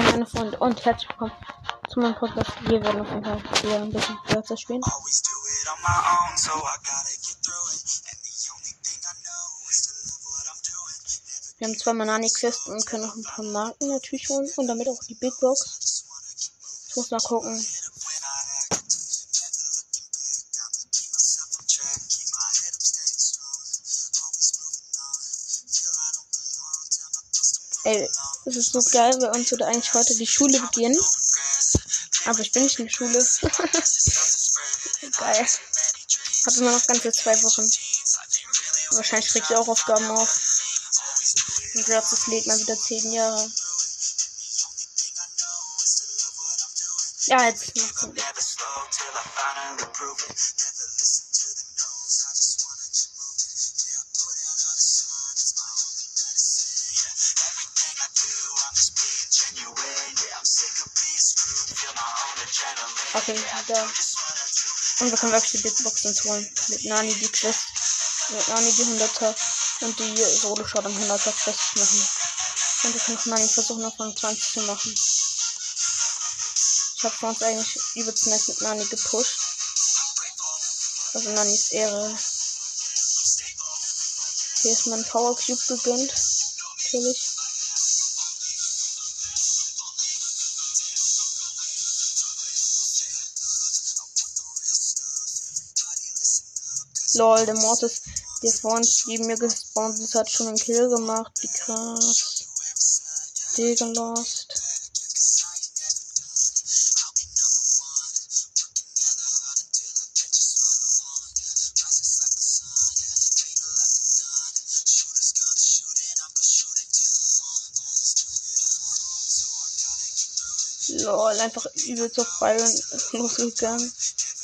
willkommen, meine Freunde, und herzlich willkommen zu meinem Podcast. Wir werden auf jeden Fall wieder ein bisschen Wörter spielen. Wir haben zwei Manani-Quests und können noch ein paar Marken natürlich holen und damit auch die Big Box. Ich muss mal gucken. Ey, es ist so geil, bei uns würde eigentlich heute die Schule beginnen. Aber ich bin nicht in der Schule. geil. Hatte nur noch ganze zwei Wochen. Wahrscheinlich kriegt ihr auch Aufgaben auf. Und jetzt das lädt mal wieder zehn Jahre. Ja, jetzt macht's ein Okay, Und wir können wirklich die Big Box uns holen. Mit Nani die Quest. Mit Nani die 100er. Und die Solo-Shot am 100er Quest machen. Und wir können auch Nani versuchen, auf Rang 20 zu machen. Ich habe vor uns eigentlich übelst nett mit Nani gepusht. Also Nanis Ehre. Hier ist mein Power Cube gegönnt. Natürlich. Lol, der Mortis, der vor uns neben mir gespawnt ist, hat schon einen Kill gemacht. Wie krass. Digga, lost. Lol, einfach übelst auf Byron losgegangen.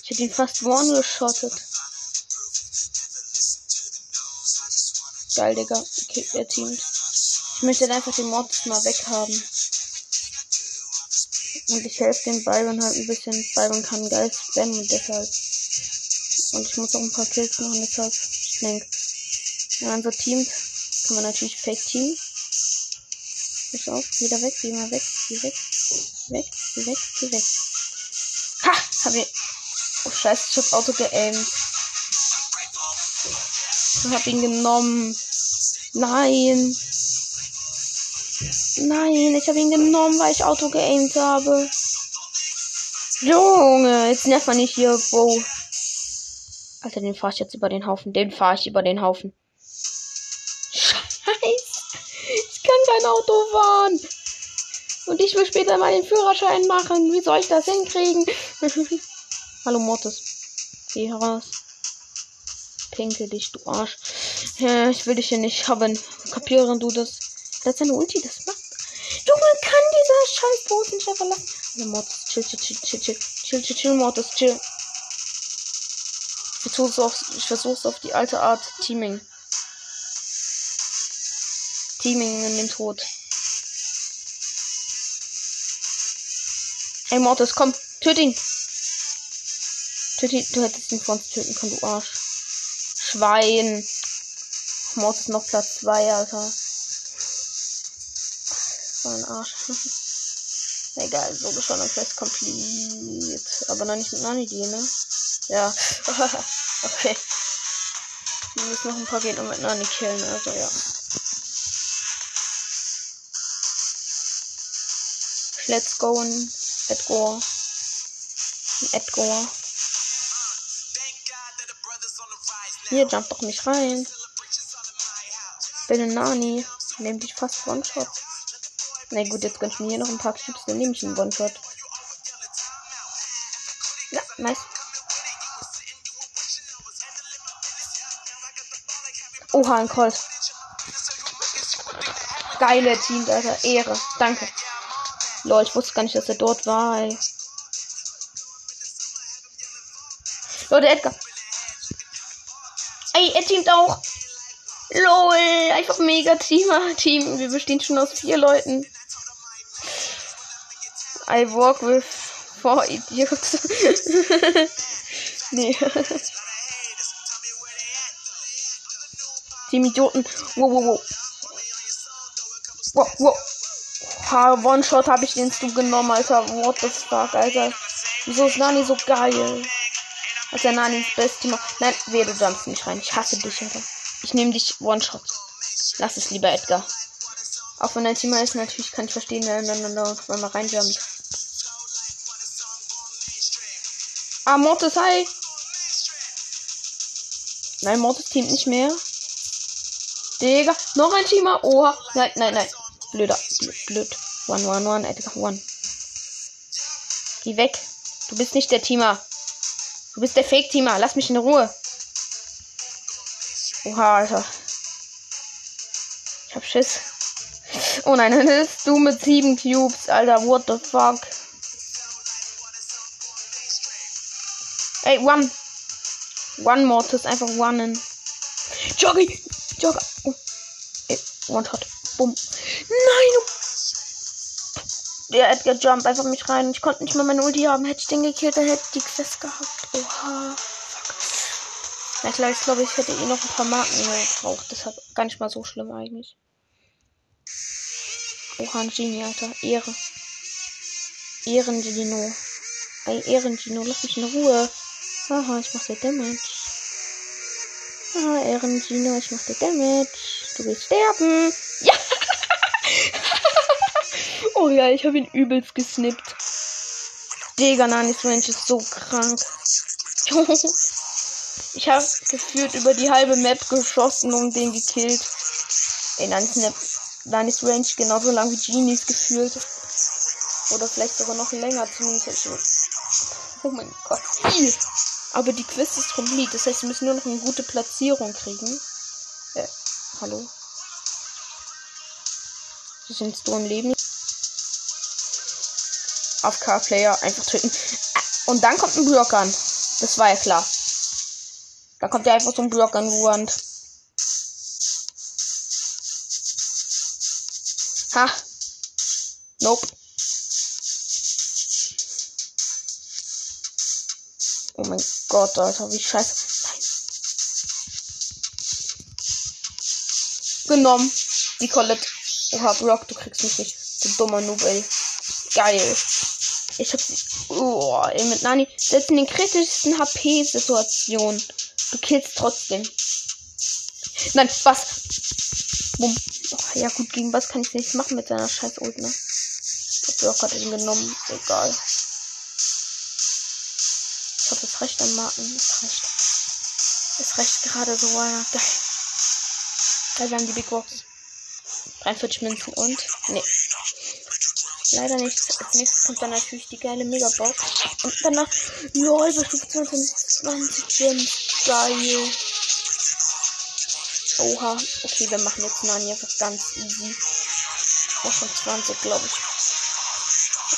Ich hätte ihn fast one-geschottet. Geil, Digga. Okay, er teamt. Ich möchte einfach den Mortis mal weghaben. Und ich helfe dem Byron halt ein bisschen. Byron kann geil spammen deshalb. Und ich muss auch ein paar Kills machen, deshalb. Ich denke, wenn man so teamt, kann man natürlich fake teamen. Pass auf, geh da weg, geh mal weg, geh weg. Weg, geh weg, geh weg. Ha! Hab ich. Oh scheiße, ich hab Auto geaimt. Ich hab ihn genommen. Nein. Nein, ich habe ihn genommen, weil ich Auto geaimt habe. Junge, jetzt nervt man nicht hier, Bro. Alter, den fahr ich jetzt über den Haufen. Den fahr ich über den Haufen. Scheiße. Ich kann kein Auto fahren. Und ich will später mal den Führerschein machen. Wie soll ich das hinkriegen? Hallo Mortis. Geh heraus. Pinkel dich, du Arsch. Ja, ich will dich hier nicht haben. Kapieren du das? Das seine Ulti, das macht. Junge, kann dieser scheiß Boot nicht einfach lassen. Also Mortis, chill, chill, chill, chill, chill, chill, chill, chill, Mortis, chill. Ich versuch's auf, ich versuch's auf die alte Art Teaming. Teaming in den Tod. Ey, Mortis, komm, töt ihn. Töt ihn, du hättest ihn vor uns töten können, du Arsch. Schwein. Mortis noch Platz 2, Alter. So ein Arsch. Egal, so schon ein Quest complete. Aber noch nicht mit Nani die, ne? Ja. okay. Wir müssen noch ein paar gehen und mit Nani killen, also ja. Let's go in Edgar. Edgar. Hier, jump doch nicht rein. Bin ein Nani. Nehm dich fast One-Shot. Na gut, jetzt gönn ich mir hier noch ein paar Cubes, dann nehme ich einen One-Shot. Ja, nice. Oha, ein Colt. Geile Team, Alter. Ehre. Danke. Lol, ich wusste gar nicht, dass er dort war, ey. Leute, Edgar. Ey, er teamt auch. LOL, einfach mega Teamer. Team. Wir bestehen schon aus vier Leuten. I walk with four idiots. nee. Team Idioten. Wow, wow, wow. Wow, wow. Ha, One-Shot habe ich den du genommen, Alter. What the fuck, Alter. Wieso ist Nani so geil? Als der Nani das Beste macht. Nein, weh, du jumpst nicht rein. Ich hasse dich, Alter. Ich nehme dich One-Shot. Lass es lieber, Edgar. Auch wenn dein Team ist, natürlich kann ich verstehen, wenn man mal reinjumpt. Ah, Mortis, hi. Nein, Mortis teamt nicht mehr. Digga, noch ein Teamer. Oha. Nein, nein, nein. Blöder. Blöd. blöd. One, one, one. Edgar, one. Geh weg. Du bist nicht der Teamer. Du bist der Fake-Teamer. Lass mich in Ruhe. Oha, Alter. Ich hab Schiss. Oh nein, dann ist du mit sieben Cubes, Alter. What the fuck? Ey, one. One Mortis, einfach one. Joggy! Jogger! Oh. Ey, one shot. Bumm. Nein! Der Edgar jump einfach mich rein. Ich konnte nicht mal meine Ulti haben. Hätte ich den gekillt, dann hätte ich die Quest gehabt. Oha. Fuck. Ja, klar, ich glaube, ich hätte eh noch ein paar Marken gebraucht. Deshalb gar nicht mal so schlimm eigentlich. Oha, ein Genie, Alter. Ehre. Ehrengino. Ey, Ehrengino, lass mich in Ruhe. Haha, ich mach dir Damage. Haha, Ehrengino, ich mach dir Damage. Du willst sterben. Oh ja, ich habe ihn übelst gesnippt. Digga, Nanis Mensch ist so krank. ich habe gefühlt über die halbe Map geschossen und den gekillt. Ey, Nanis, Nanis Range genauso lang wie Genies gefühlt. Oder vielleicht sogar noch länger, zumindest. Oh mein Gott. Aber die Quiz ist komplett. Das heißt, wir müssen nur noch eine gute Platzierung kriegen. Äh, hallo? Sie sind so im Leben. Auf Car-Player einfach töten. Und dann kommt ein Block an. Das war ja klar. Da kommt ja einfach so ein Block an Wand. Ha. Nope. Oh mein Gott, Alter, wie scheiße. Genommen. Die Colette. Oha, Brock, du kriegst mich nicht. Du dummer Noob, ey. Geil. Ich hab. Oh, ey, mit Nani. Selbst in den kritischsten HP-Situationen. Du killst trotzdem. Nein, was? Bumm. Oh, ja, gut, gegen was kann ich nicht machen mit seiner scheiß Ult, ne? Brock hat ihn genommen. Egal. Ich hoffe, es reicht an Marken. Es reicht. Es reicht gerade so. Ja. Geil. Geil, wir haben die Big Box. 43 Münzen und. Nee. Leider nicht. Als nächstes kommt dann natürlich die geile Megabox. Und danach. LOL, bis 25, 20 Gems. Geil. Oha. Okay, wir machen jetzt Nani einfach ganz easy. Noch schon 20, glaube ich.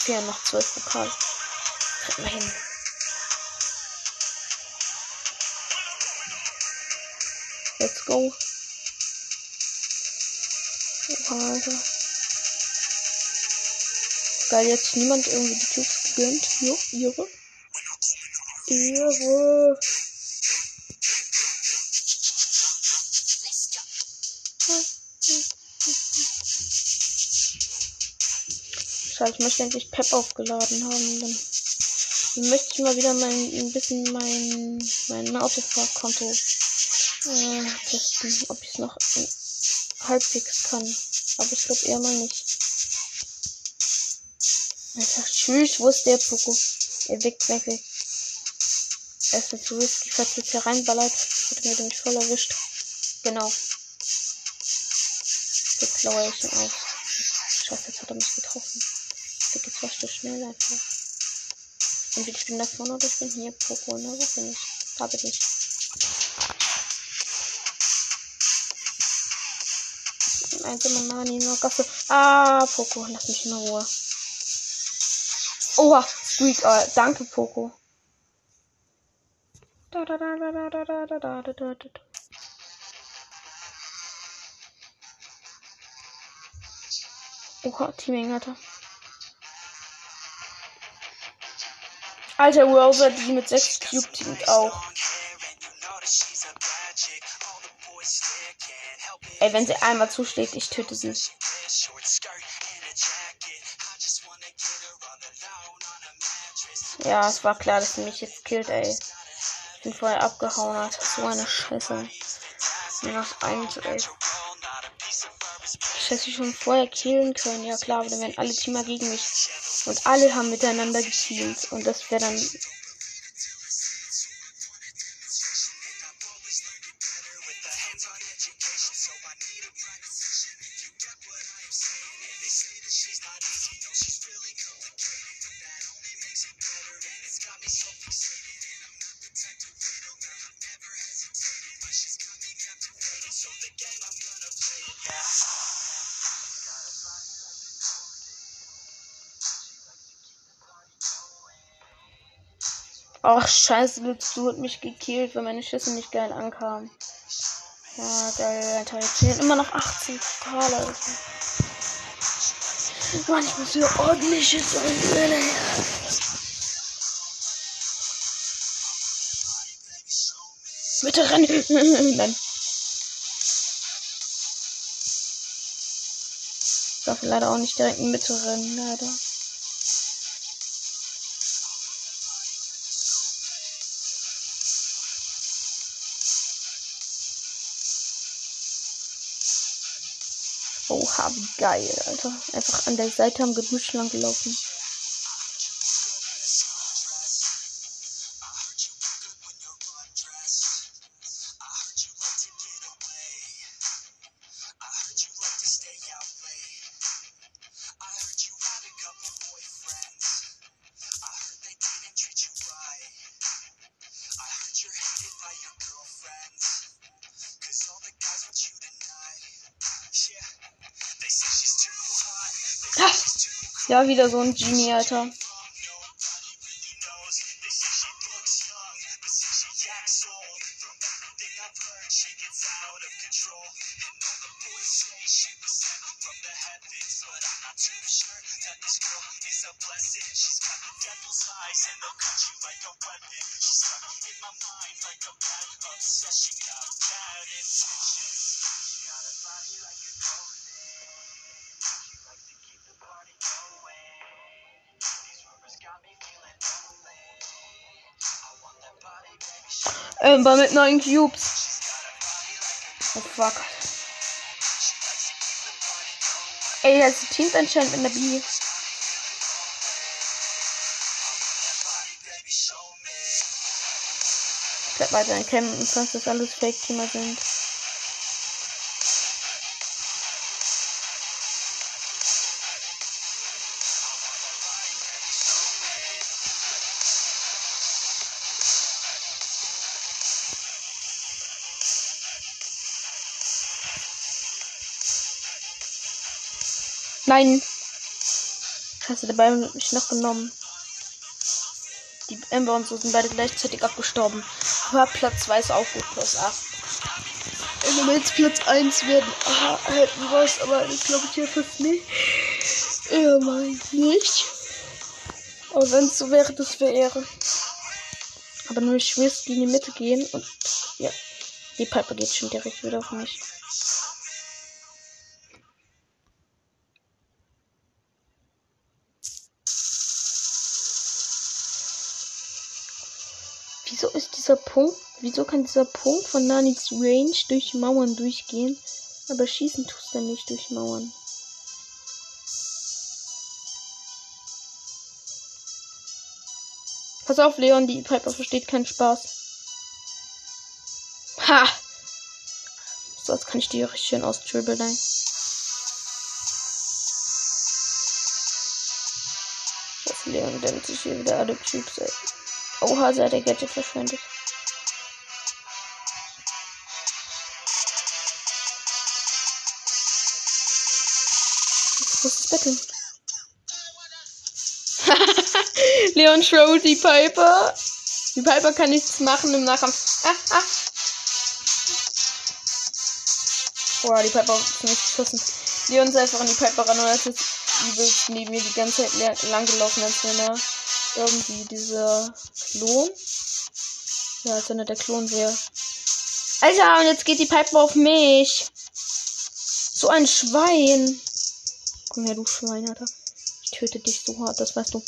Okay, noch 12 Pokal. Kriegen wir hin. Let's go. Oha, Alter. Geil, jetzt niemand irgendwie die Tubes gegönnt. Jo, ihre. Ihre. Scheiße, ich möchte endlich Pep aufgeladen haben. Dann möchte ich mal wieder mein, ein bisschen mein, mein Autofahrkonto äh, testen, ob ich es noch halbwegs kann. Aber ich glaube eher mal nicht. Alter, tschüss, wo ist der Poko? Er weg, weg, weg. Er ist zu risky, falls jetzt hier reinballert. Hat mir nämlich voll erwischt. Genau. Jetzt klaue ich ihn auf. Scheiße, jetzt hat er mich getroffen. Der geht zwar so schnell einfach. Entweder ich bin da vorne oder ich bin hier Poko, ne? Wo bin ich? Da bin ich. einzelne Nani nur Gasse. Ah, Poco, lass mich in Ruhe. Oha, Squeak, äh, danke, Poco. Da, da, da, da, da, da, da, da, da, da, da. Oha, Teaming, Alter. Alter, Rosa, die mit 6 Cube teamt auch. Ey, wenn sie einmal zuschlägt, ich töte sie. Ja, es war klar, dass sie mich jetzt killt, ey. Ich bin vorher abgehauen, hat. So eine Scheiße. Nur noch eins, ey. Ich hätte schon vorher killen können, ja klar, aber dann wären alle Teamer gegen mich. Und alle haben miteinander geteamt. Und das wäre dann Ach, scheiße, Lutzu hat mich gekillt, weil meine Schüsse nicht geil ankamen. Ja, geil, Alter. Jetzt sind immer noch 18 Pokale. Also. Mann, ich muss hier ordentlich Schüsse. Bitte rennen. Nein. Ich darf leider auch nicht direkt in Mitte rennen, leider. Oha, geil, Alter. Einfach an der Seite am Gebüsch lang gelaufen. Ja, wieder so ein Genie, Alter. Amber mit neun Cubes. Oh fuck. Ey, das Teams anscheinend in der B. Ich bleib weiter in Campen, falls das alles Fake-Teamer sind. Nein. Scheiße, der Ball hat mich noch genommen. Die Ember und so sind beide gleichzeitig abgestorben. Aber Platz 2 ist auch gut, plus 8. Wenn wir jetzt Platz 1 werden, aha, hätten wir was, aber ich glaube ich hier fast nicht. Er meint nicht. Aber wenn es so wäre, das wäre Ehre. Aber nur ich will in die Mitte gehen und ja, die Piper geht schon direkt wieder auf mich. Punkt, wieso kann dieser Punkt von Nanis Range durch Mauern durchgehen, aber schießen tust er nicht durch Mauern? Pass auf, Leon, die Piper versteht keinen Spaß. Ha! So, jetzt kann ich die richtig schön aus austribbeln. Das Leon denkt sich hier wieder alle Typs, ey. Oha, sie der Gadget verschwendet. Betteln. Leon Schroll, die Piper. Die Piper kann nichts machen im Nachkampf. Ah, ah. Boah, die Piper ist nicht geschossen. Leon ist einfach an die Piper ran und es ist übelst neben mir die ganze Zeit lang gelaufen, als wenn er irgendwie dieser Klon. Ja, als wenn er der Klon wäre. Alter, und jetzt geht die Piper auf mich. So ein Schwein. Komm her, du Schwein, Alter. Ich töte dich so hart, das weißt du.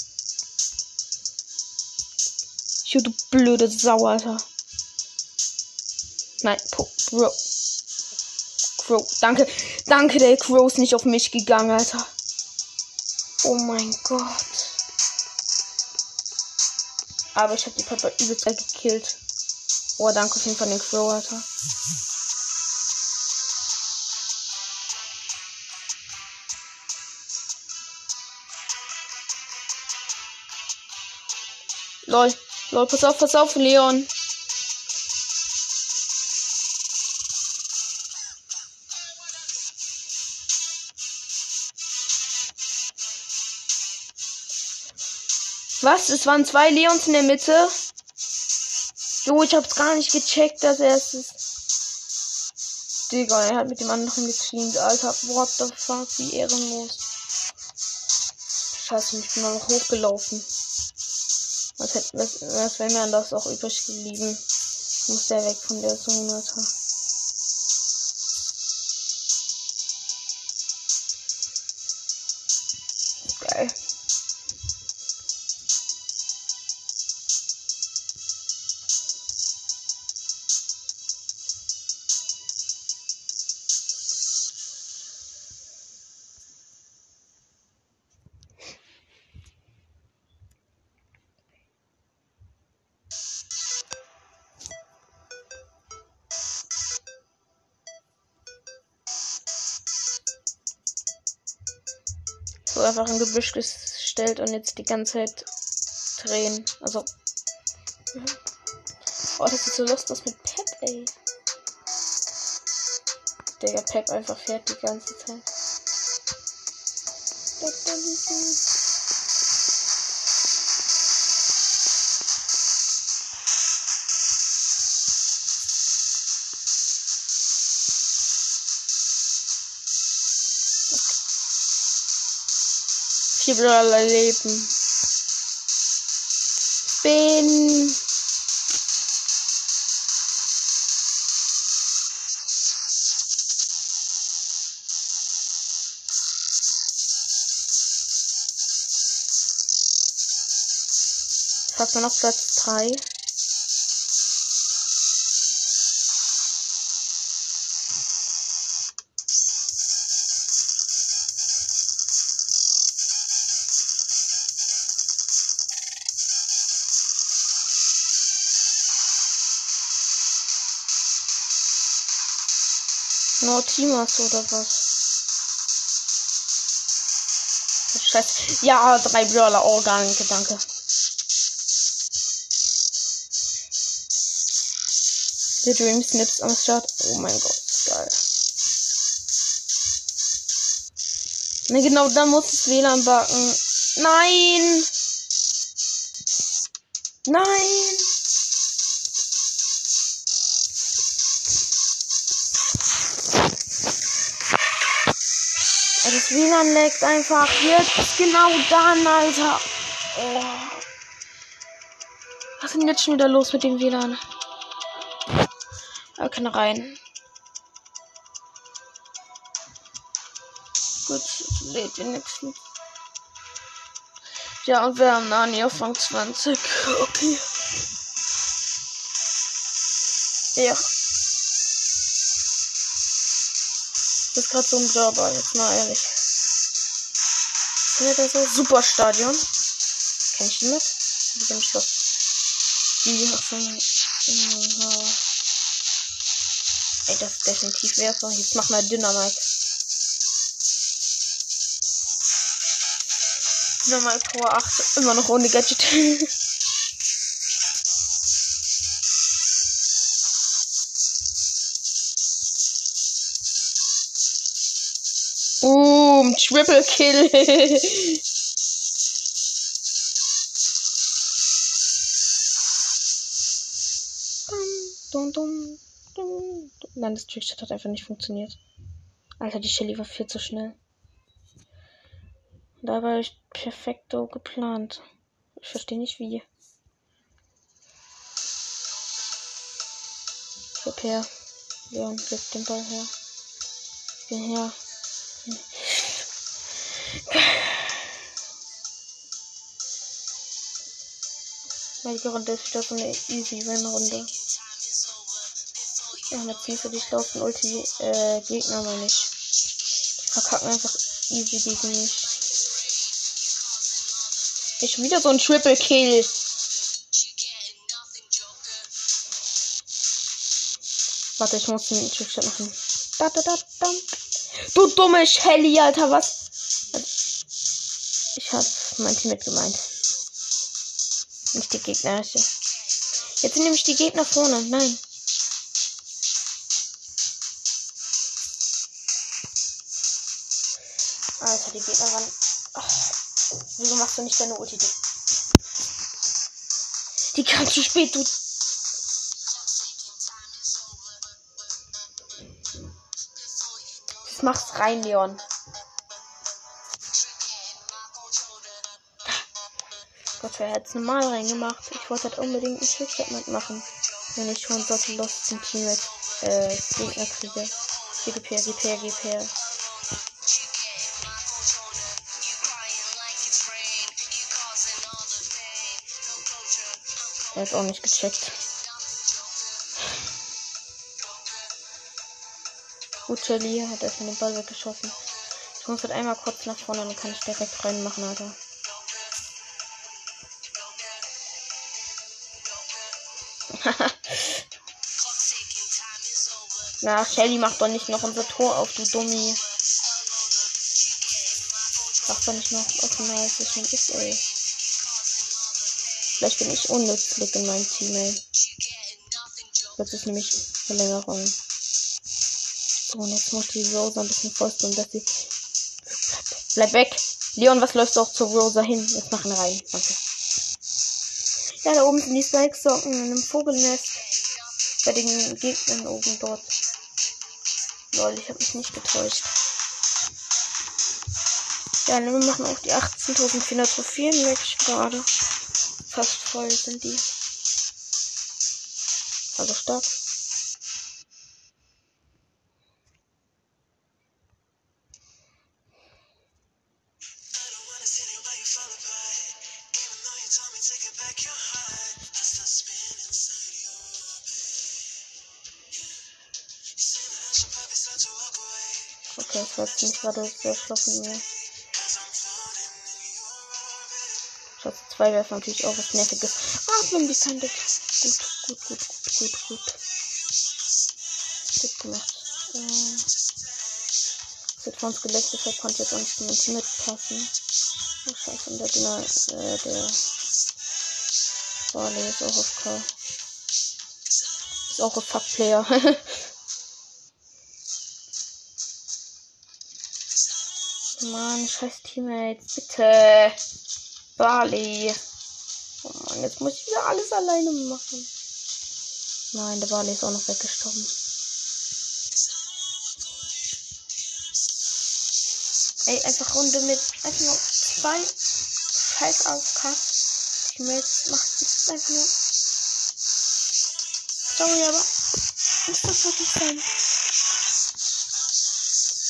Ich du blöde Sau, Alter. Nein, po, Bro. Crow, danke. Danke, der Crow ist nicht auf mich gegangen, Alter. Oh mein Gott. Aber ich habe die Pepper übelst gekillt. Oh, danke auf jeden Fall den Crow, Alter. Lol. Lol, pass auf, pass auf, Leon. Was? Es waren zwei Leons in der Mitte? Jo, ich hab's gar nicht gecheckt, dass er es ist. Digga, er hat mit dem anderen geteamt, Alter. What the fuck, wie ehrenlos. Scheiße, ich bin noch hochgelaufen. Was, was, was wäre mir das auch übrig geblieben? Muss der weg von der Zone. Geil. Einfach ein Gebüsch gestellt und jetzt die ganze Zeit drehen. Also. Mhm. Oh, das ist so lustig mit Pep, ey. Der Pep einfach fährt die ganze Zeit. Vier Brawler leben. Spin. Fast noch Platz 3. Teamers oder was? Scheiße. Ja, drei Brawler. Oh, danke, danke. The Dream Snips am Start. Oh mein Gott, geil. Ne, genau, dann muss das WLAN backen. Nein! Das WLAN leckt einfach jetzt genau dann, Alter. Oh. Was ist denn jetzt schon wieder los mit dem WLAN? Er kann rein. Gut, lädt wenigstens. Ja, und wir haben Nani auf Rang 20. Okay. Ja. Das ist gerade so ein Server, jetzt mal ehrlich. Er so? Superstadion. Kenn ich die mit? Mit dem Schloss. Die ach so. Ja. Ey, das ist definitiv Werfer. Jetzt mach mal Dynamite. Dynamite Power 8. Immer noch ohne Gadget. Triple Kill. Nein, das Trickshot hat einfach nicht funktioniert. Alter, die Shelly war viel zu schnell. Da war ich perfekto geplant. Ich verstehe nicht wie. Gib her. Leon, gib den Ball her. Geh her. Welche Runde ist wieder eine easy win Runde? Ja, mit Ziel für dich laufen Ulti äh, Gegner mal nicht. Die verkacken einfach easy gegen mich. Ich wieder so ein Triple Kill. Warte, ich muss den Trickshot machen. Da, da, da, da. Du dumme Shelly, Alter, was? Ich hab mein Team mit gemeint. Nicht die Gegner. Jetzt sind nämlich die Gegner vorne. Nein. Alter, die Gegner waren. Ach, wieso machst du nicht deine Ulti? Die kam zu spät, du. Mach's rein, Leon. Gott, wer hätte es normal reingemacht? Ich wollte halt unbedingt ein Trickshot mitmachen. Wenn ich schon solche Lost im Team mit äh, Gegner kriege. GP, GP, GP. Er ist auch nicht gecheckt. Gut, hat erstmal den Ball weggeschossen. Ich muss halt einmal kurz nach vorne, dann kann ich direkt reinmachen, Alter. Na, Shelly macht doch nicht noch unser Tor auf, du Dummi. Mach doch nicht noch offen, als es schon ist, ey. Vielleicht bin ich unnützlich in meinem Team, ey. Das ist nämlich Verlängerung. So, und jetzt muss die Rosa ein bisschen vorstellen, dass sie. Bleib weg! Leon, was läuft doch zur Rosa hin? Jetzt machen rein. Danke. Ja, da oben sind die Spike-Socken in einem Vogelnest. Bei den Gegnern oben dort. Lol, ich habe mich nicht getäuscht. Ja, wir machen auch die 18.400 Trophäen weg gerade. Fast voll sind die. Also stark. Gerade sehr schlau mir. Schatz 2 wäre natürlich auch was Nerviges. Wenn die Kante. Gut, gut, gut, gut, gut, gut. Gut gemacht. Äh, das wird von Skelett, deshalb konnte jetzt auch nicht Team mitpassen. Oh, scheiße, und der Diner, äh, der Barley ist auch auf K. Ist auch ein Fuck-Player. Mann, scheiß Teammates, bitte. Barley. Oh Mann, jetzt muss ich wieder alles alleine machen. Nein, der Barley ist auch noch weggestorben. Ey, einfach Runde mit einfach nur zwei scheiß AFK. Teammates macht es einfach nur. Sorry, aber muss das wirklich sein?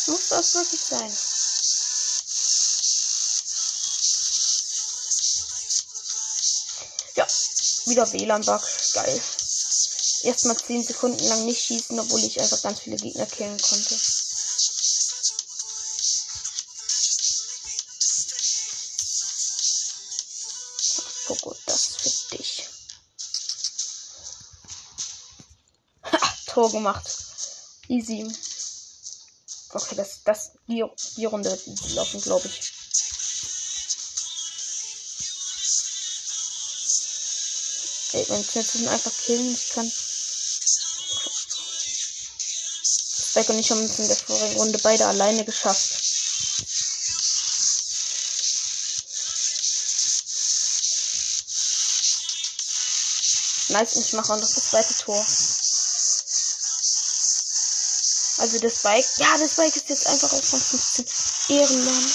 Muss das wirklich sein? Wieder WLAN-Bug. Geil. Erstmal 10 Sekunden lang nicht schießen, obwohl ich einfach ganz viele Gegner killen konnte. Poco, das für dich. Ha, Tor gemacht. Easy. Okay, das, das, die, die Runde laufen, glaube ich. Ey, wenn ich jetzt einfach killen, ich kann. Spike und ich haben es in der vorigen Runde beide alleine geschafft. Nice, ich mache auch noch das zweite Tor. Also das Spike. Ja, das Spike ist jetzt einfach auf Rang 15. Ehrenmann.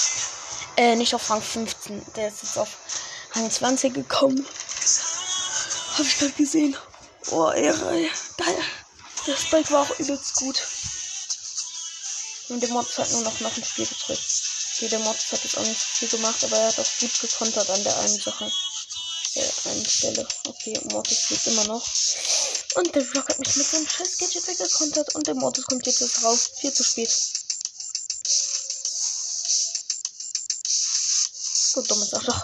Äh, nicht auf Rang 15. Der ist jetzt auf Rang 20 gekommen. Hab ich gerade gesehen. Oh, Ehre. Geil. Der Spike war auch übelst gut. Und der Mods hat nur noch nach dem Spiel gedrückt. Okay, der Mods hat jetzt auch nicht viel gemacht, aber er hat auch gut gekontert an der einen Sache. Äh, eine Stelle. Okay, Mortis liegt immer noch. Und der Rock hat mich mit seinem scheiß Gadget weggekontert. Und der Mortis kommt jetzt raus. Viel zu spät. So dummes Arschloch.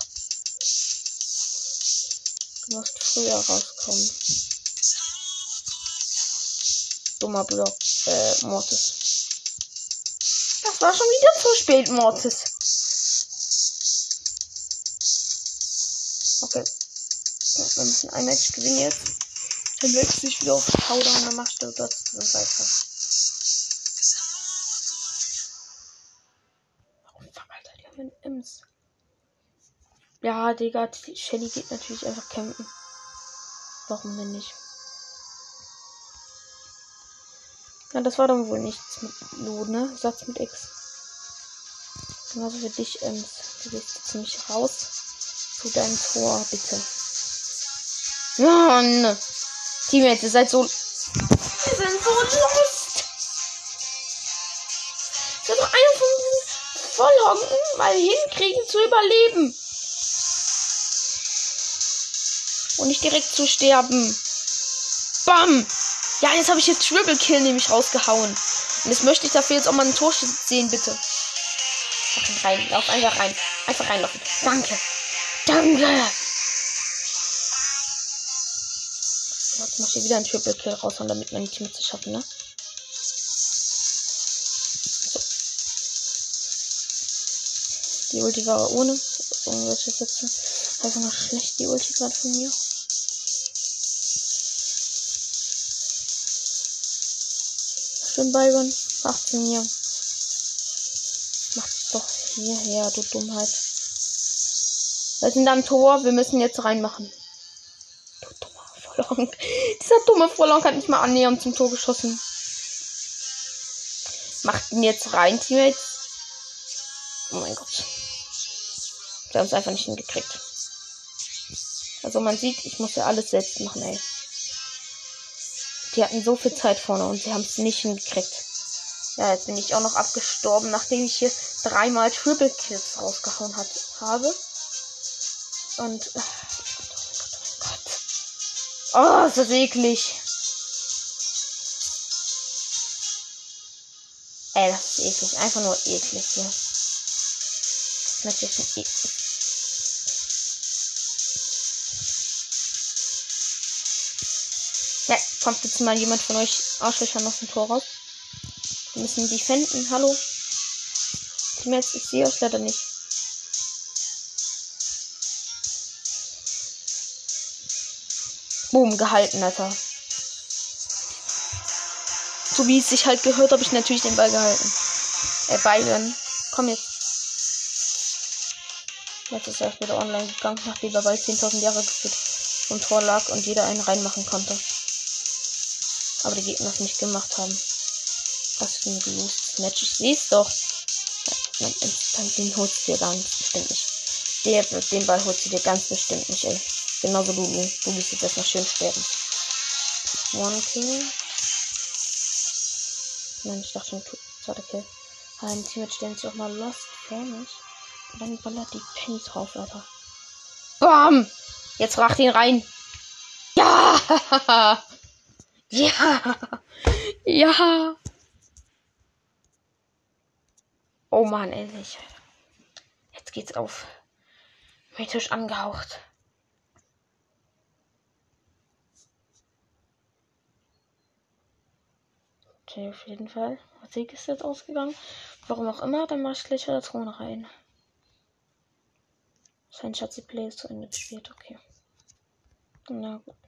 Du musst früher rauskommen. Dummer Block. Äh, Mortis. Das war schon wieder zu spät, Mortis. Okay. Ja, wir müssen ein Match gewinnen jetzt. Dann wechsle ich wieder auf und dann machst du dort weiter. Ja, Digga, Shelly geht natürlich einfach campen. Warum denn nicht? Ja, das war dann wohl nichts mit Lu, ne? Satz mit X. Genauso für dich, Ems. Du gehst jetzt ziemlich raus zu deinem Tor, bitte. Mann! Teammates, ihr seid so. Wir sind so lost! Ich soll doch einer von diesen Vollhonken mal hinkriegen zu überleben. Und nicht direkt zu sterben. Bam! Ja, jetzt habe ich jetzt Triple Kill nämlich rausgehauen. Und jetzt möchte ich dafür jetzt auch mal ein Tor sehen, bitte. Mach rein, lauf einfach rein. Einfach reinlaufen. Danke. Danke. Jetzt muss ich wieder ein Triple Kill raushauen, damit meine Team zu schaffen, ne? So. Die Ulti war ohne irgendwelche Sätze. Also noch schlecht die Ulti gerade von mir. Schön Byron. 18 hier. Mach doch hierher, du Dummheit. Wir sind am Tor. Wir müssen jetzt reinmachen. Du dummer Vollong. Dieser dumme Vollong hat nicht mal annähernd zum Tor geschossen. Macht ihn jetzt rein, Teammates. Oh mein Gott. Wir haben es einfach nicht hingekriegt. Also man sieht, ich muss ja alles selbst machen, ey. Die hatten so viel Zeit vorne und sie haben es nicht hingekriegt. Ja, jetzt bin ich auch noch abgestorben, nachdem ich hier dreimal Triple Kills rausgehauen hat, habe. Und. Äh, oh Gott. Oh, ist das eklig. Ey, das ist eklig. Einfach nur eklig hier. Das Match ist eklig. Kommt jetzt mal jemand von euch Arschlöchern aus dem Tor raus? Wir müssen die finden. Hallo? Ich sehe euch leider nicht. Boom, gehalten, Alter. So wie es sich halt gehört, habe ich natürlich den Ball gehalten. Äh, Byron. Komm jetzt. Jetzt ist er wieder online gegangen, nachdem er bei 10.000 Jahre geführt vom Tor lag und jeder einen reinmachen konnte. Aber die Gegner das nicht gemacht haben. Was für ein gelostes Match. Ich sehe es doch. Nein, den holst du dir ganz bestimmt nicht. Der, den Ball holst du dir ganz bestimmt nicht, ey. Genauso du, du bist jetzt erstmal schön sterben. One Kill. Nein, ich dachte schon, zweiter Kill. Ein Teammate stellen sich auch mal lost vor mich. Und dann ballert die Penny drauf, Alter. Bam! Jetzt rach ihn rein. Ja! Ja! Ja! Oh Mann, ehrlich. Jetzt geht's auf. Mythisch angehaucht. Okay, auf jeden Fall. Sieg ist jetzt ausgegangen. Warum auch immer, dann mache ich gleich wieder Thron rein. Sein Schatz, die Play ist zu Ende gespielt, okay. Na gut.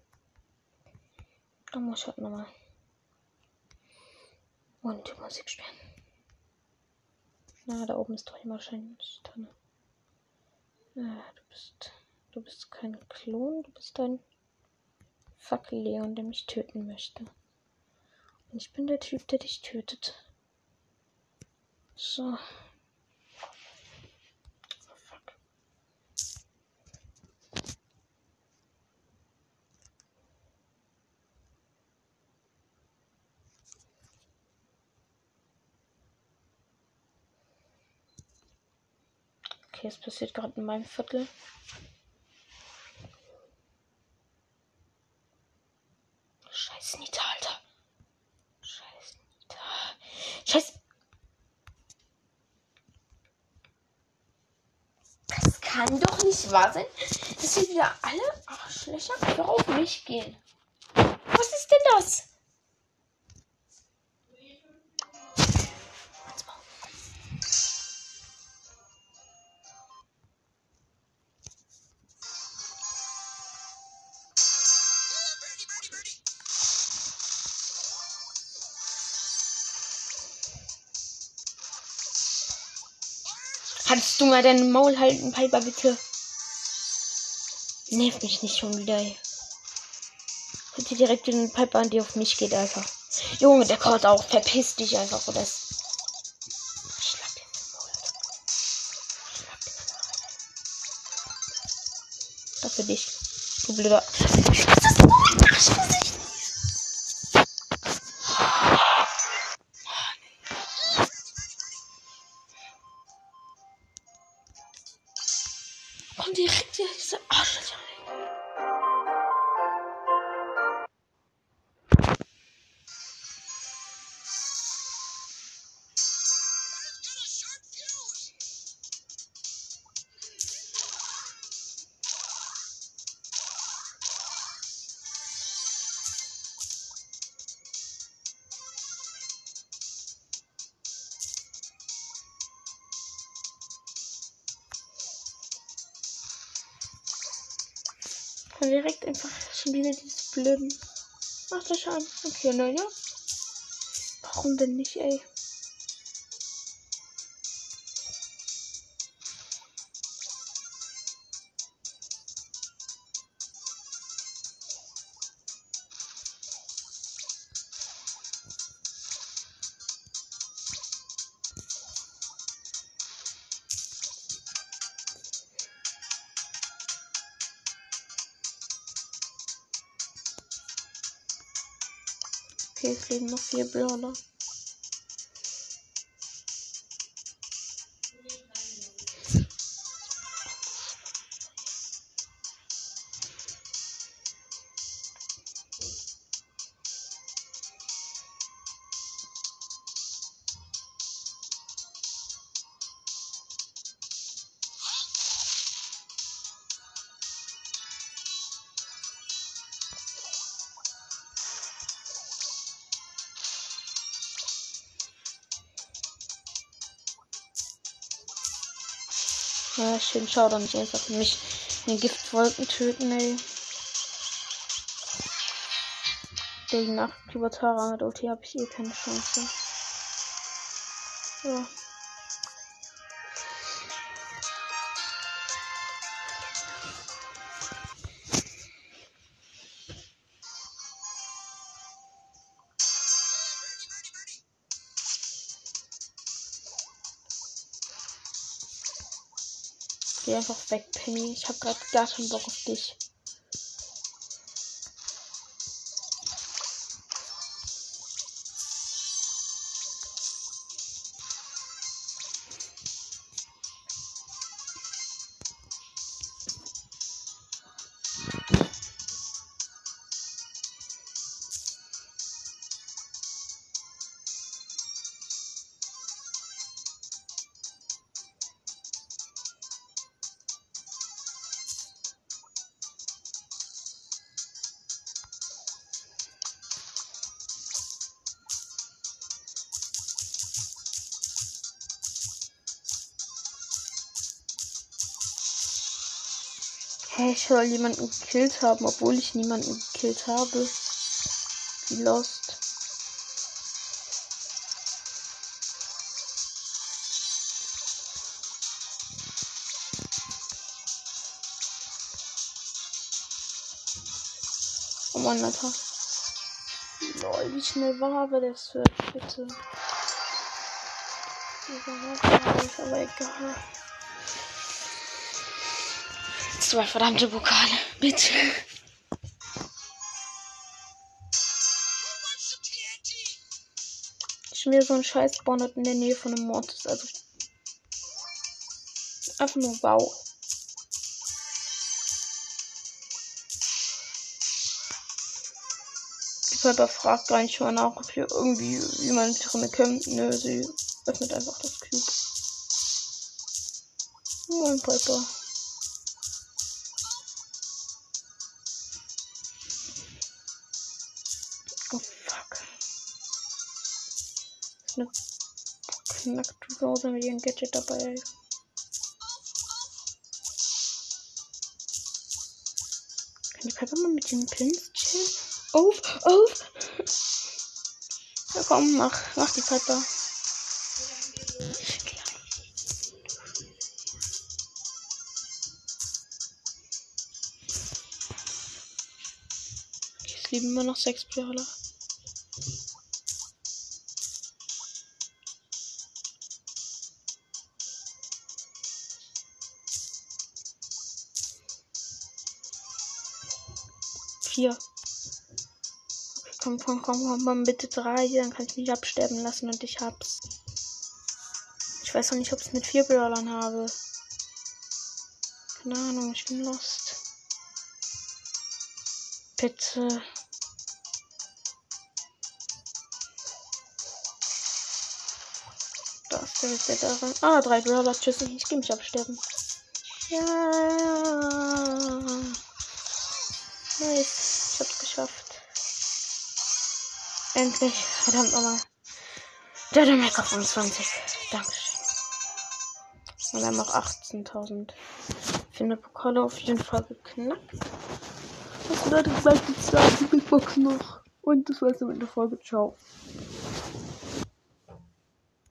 Dann muss ich halt nochmal. Und die Musik spielen. Na, da oben ist doch immer wahrscheinlich drin. Ah, du bist. Du bist kein Klon, du bist ein Fackel-Leon, der mich töten möchte. Und ich bin der Typ, der dich tötet. So. Okay, es passiert gerade in meinem Viertel. Scheiß Nita, Alter. Scheiß Nita. Scheiß. Das kann doch nicht wahr sein, dass hier wieder alle Arschlöcher auf mich gehen. Was ist denn das? Kannst du mal deinen Maul halten, Piper, bitte? Nerv mich nicht schon wieder. Bitte direkt den Piper an, die auf mich geht, einfach. Junge, der kommt auch. Verpiss dich einfach, den Maul. Das für dich. Du blöder. Das ist so ein Arschgesicht. Komm direkt hier, diese Arschlöcher. Nein, ja. Warum denn nicht, ey? Okay, leben noch vier Brawler. Schau doch nicht einfach mich in den Giftwolken töten, ey. Gegen nach Kubatara mit OT habe ich eh keine Chance. Ja. Geh einfach weg, Penny. Ich hab grad gar keinen Bock auf dich. Soll jemanden gekillt haben, obwohl ich niemanden gekillt habe. Wie lost. Oh Mann, Alter. Lol, wie schnell war aber der Search, bitte. Aber egal. Zwei verdammte Pokale, bitte. Schon wieder so ein scheiß Spawn hat in der Nähe von einem Mortis, also. Einfach nur wow. Piper fragt gar nicht mal nach, ob hier irgendwie jemand drin kämpft. Nö, sie öffnet einfach das Cube. Moin, Piper. Knackte Rose mit ihrem Gadget dabei. Kann die Piper mal mit den Pins chillen? Auf, auf! Ja, komm, mach, mach die Piper. Es lieben immer noch sechs Brawler. Vier. Okay, komm, komm, komm, komm, komm, bitte drei. Dann kann ich mich absterben lassen und ich hab's. Ich weiß noch nicht, ob ich es mit vier Brawlern habe. Keine Ahnung, ich bin lost. Bitte. Da ist der, ist der daran. Ah, drei Brawler. Tschüss, ich geh mich absterben. Ja. Nice. Endlich. Verdammt nochmal. Der Mac auf 20. Dankeschön. Und haben auch 18.000. Finde Pokale auf jeden Fall geknackt. Das bedeutet, bald die zweite Big Box noch. Und das war's mit der Folge. Ciao.